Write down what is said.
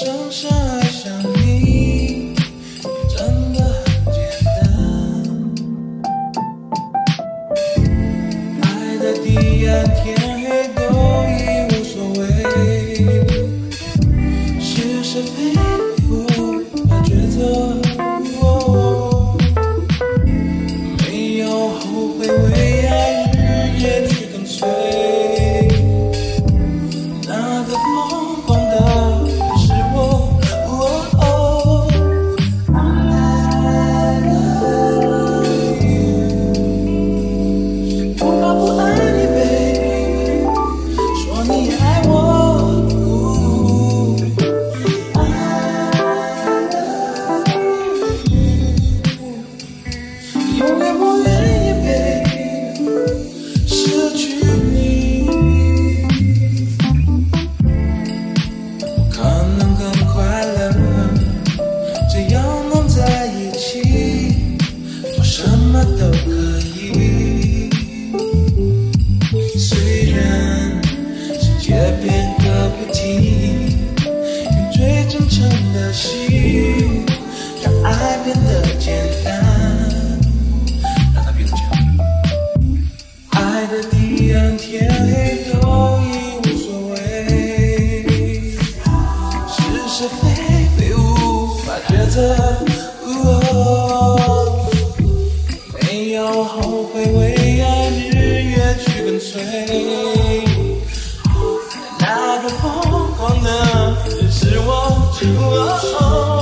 深深爱上你真的很简单。爱的地暗天黑都已无所谓。是是非非么都可以虽然世界变个不停用最真诚的心让爱变得简单让它变得简单。爱的地暗天黑都已无所谓是是非非无法抉择。有后悔为爱日夜去跟随，那个疯狂的是我。